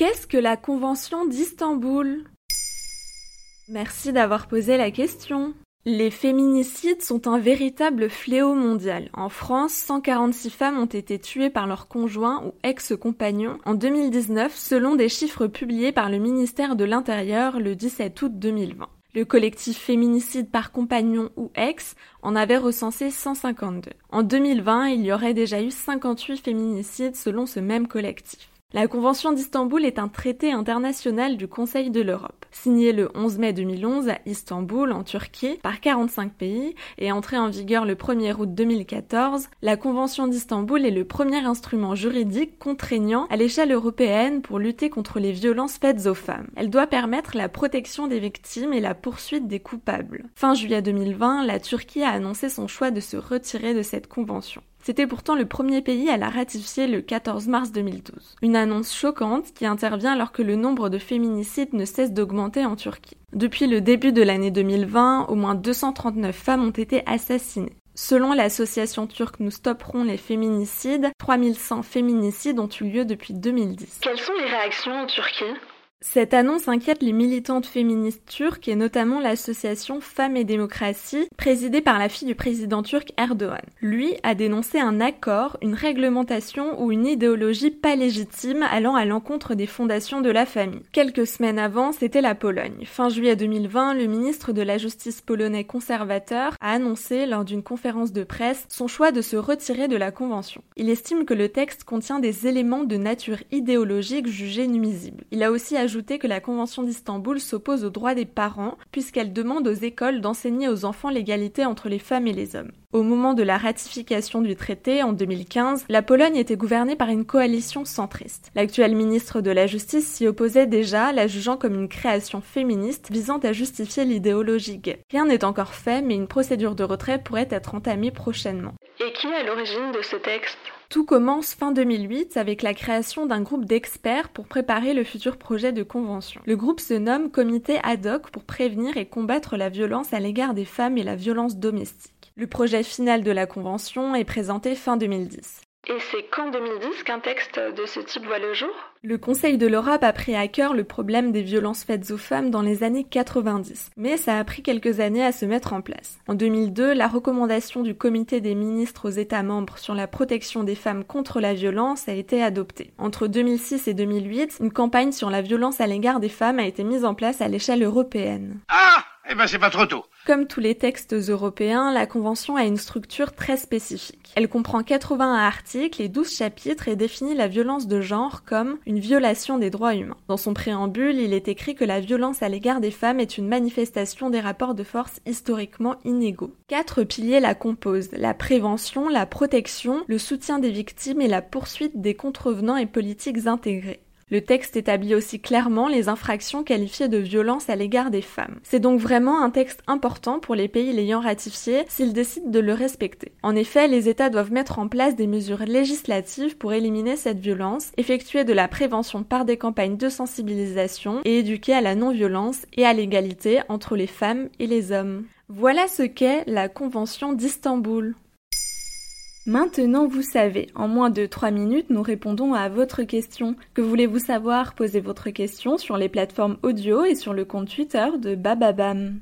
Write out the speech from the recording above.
Qu'est-ce que la Convention d'Istanbul? Merci d'avoir posé la question. Les féminicides sont un véritable fléau mondial. En France, 146 femmes ont été tuées par leur conjoint ou ex-compagnon en 2019 selon des chiffres publiés par le ministère de l'Intérieur le 17 août 2020. Le collectif féminicide par compagnon ou ex en avait recensé 152. En 2020, il y aurait déjà eu 58 féminicides selon ce même collectif. La Convention d'Istanbul est un traité international du Conseil de l'Europe, signé le 11 mai 2011 à Istanbul, en Turquie, par 45 pays et entré en vigueur le 1er août 2014. La Convention d'Istanbul est le premier instrument juridique contraignant à l'échelle européenne pour lutter contre les violences faites aux femmes. Elle doit permettre la protection des victimes et la poursuite des coupables. Fin juillet 2020, la Turquie a annoncé son choix de se retirer de cette convention. C'était pourtant le premier pays à la ratifier le 14 mars 2012. Une annonce choquante qui intervient alors que le nombre de féminicides ne cesse d'augmenter en Turquie. Depuis le début de l'année 2020, au moins 239 femmes ont été assassinées. Selon l'association turque Nous stopperons les féminicides, 3100 féminicides ont eu lieu depuis 2010. Quelles sont les réactions en Turquie? Cette annonce inquiète les militantes féministes turques et notamment l'association Femmes et démocratie, présidée par la fille du président turc Erdogan. Lui a dénoncé un accord, une réglementation ou une idéologie pas légitime allant à l'encontre des fondations de la famille. Quelques semaines avant, c'était la Pologne. Fin juillet 2020, le ministre de la Justice polonais conservateur a annoncé lors d'une conférence de presse son choix de se retirer de la convention. Il estime que le texte contient des éléments de nature idéologique jugés nuisibles. Il a aussi ajouter que la Convention d'Istanbul s'oppose aux droits des parents, puisqu'elle demande aux écoles d'enseigner aux enfants l'égalité entre les femmes et les hommes. Au moment de la ratification du traité, en 2015, la Pologne était gouvernée par une coalition centriste. L'actuel ministre de la Justice s'y opposait déjà, la jugeant comme une création féministe visant à justifier l'idéologie gay. Rien n'est encore fait, mais une procédure de retrait pourrait être entamée prochainement. Et qui est à l'origine de ce texte? Tout commence fin 2008 avec la création d'un groupe d'experts pour préparer le futur projet de convention. Le groupe se nomme Comité ad hoc pour prévenir et combattre la violence à l'égard des femmes et la violence domestique. Le projet final de la convention est présenté fin 2010. Et c'est qu'en 2010 qu'un texte de ce type voit le jour? Le Conseil de l'Europe a pris à cœur le problème des violences faites aux femmes dans les années 90, mais ça a pris quelques années à se mettre en place. En 2002, la recommandation du Comité des ministres aux États membres sur la protection des femmes contre la violence a été adoptée. Entre 2006 et 2008, une campagne sur la violence à l'égard des femmes a été mise en place à l'échelle européenne. Ah eh ben c'est pas trop tôt. Comme tous les textes européens, la Convention a une structure très spécifique. Elle comprend 81 articles et 12 chapitres et définit la violence de genre comme une violation des droits humains. Dans son préambule, il est écrit que la violence à l'égard des femmes est une manifestation des rapports de force historiquement inégaux. Quatre piliers la composent, la prévention, la protection, le soutien des victimes et la poursuite des contrevenants et politiques intégrés. Le texte établit aussi clairement les infractions qualifiées de violence à l'égard des femmes. C'est donc vraiment un texte important pour les pays l'ayant ratifié s'ils décident de le respecter. En effet, les États doivent mettre en place des mesures législatives pour éliminer cette violence, effectuer de la prévention par des campagnes de sensibilisation et éduquer à la non-violence et à l'égalité entre les femmes et les hommes. Voilà ce qu'est la Convention d'Istanbul. Maintenant, vous savez, en moins de 3 minutes, nous répondons à votre question. Que voulez-vous savoir? Posez votre question sur les plateformes audio et sur le compte Twitter de Bababam.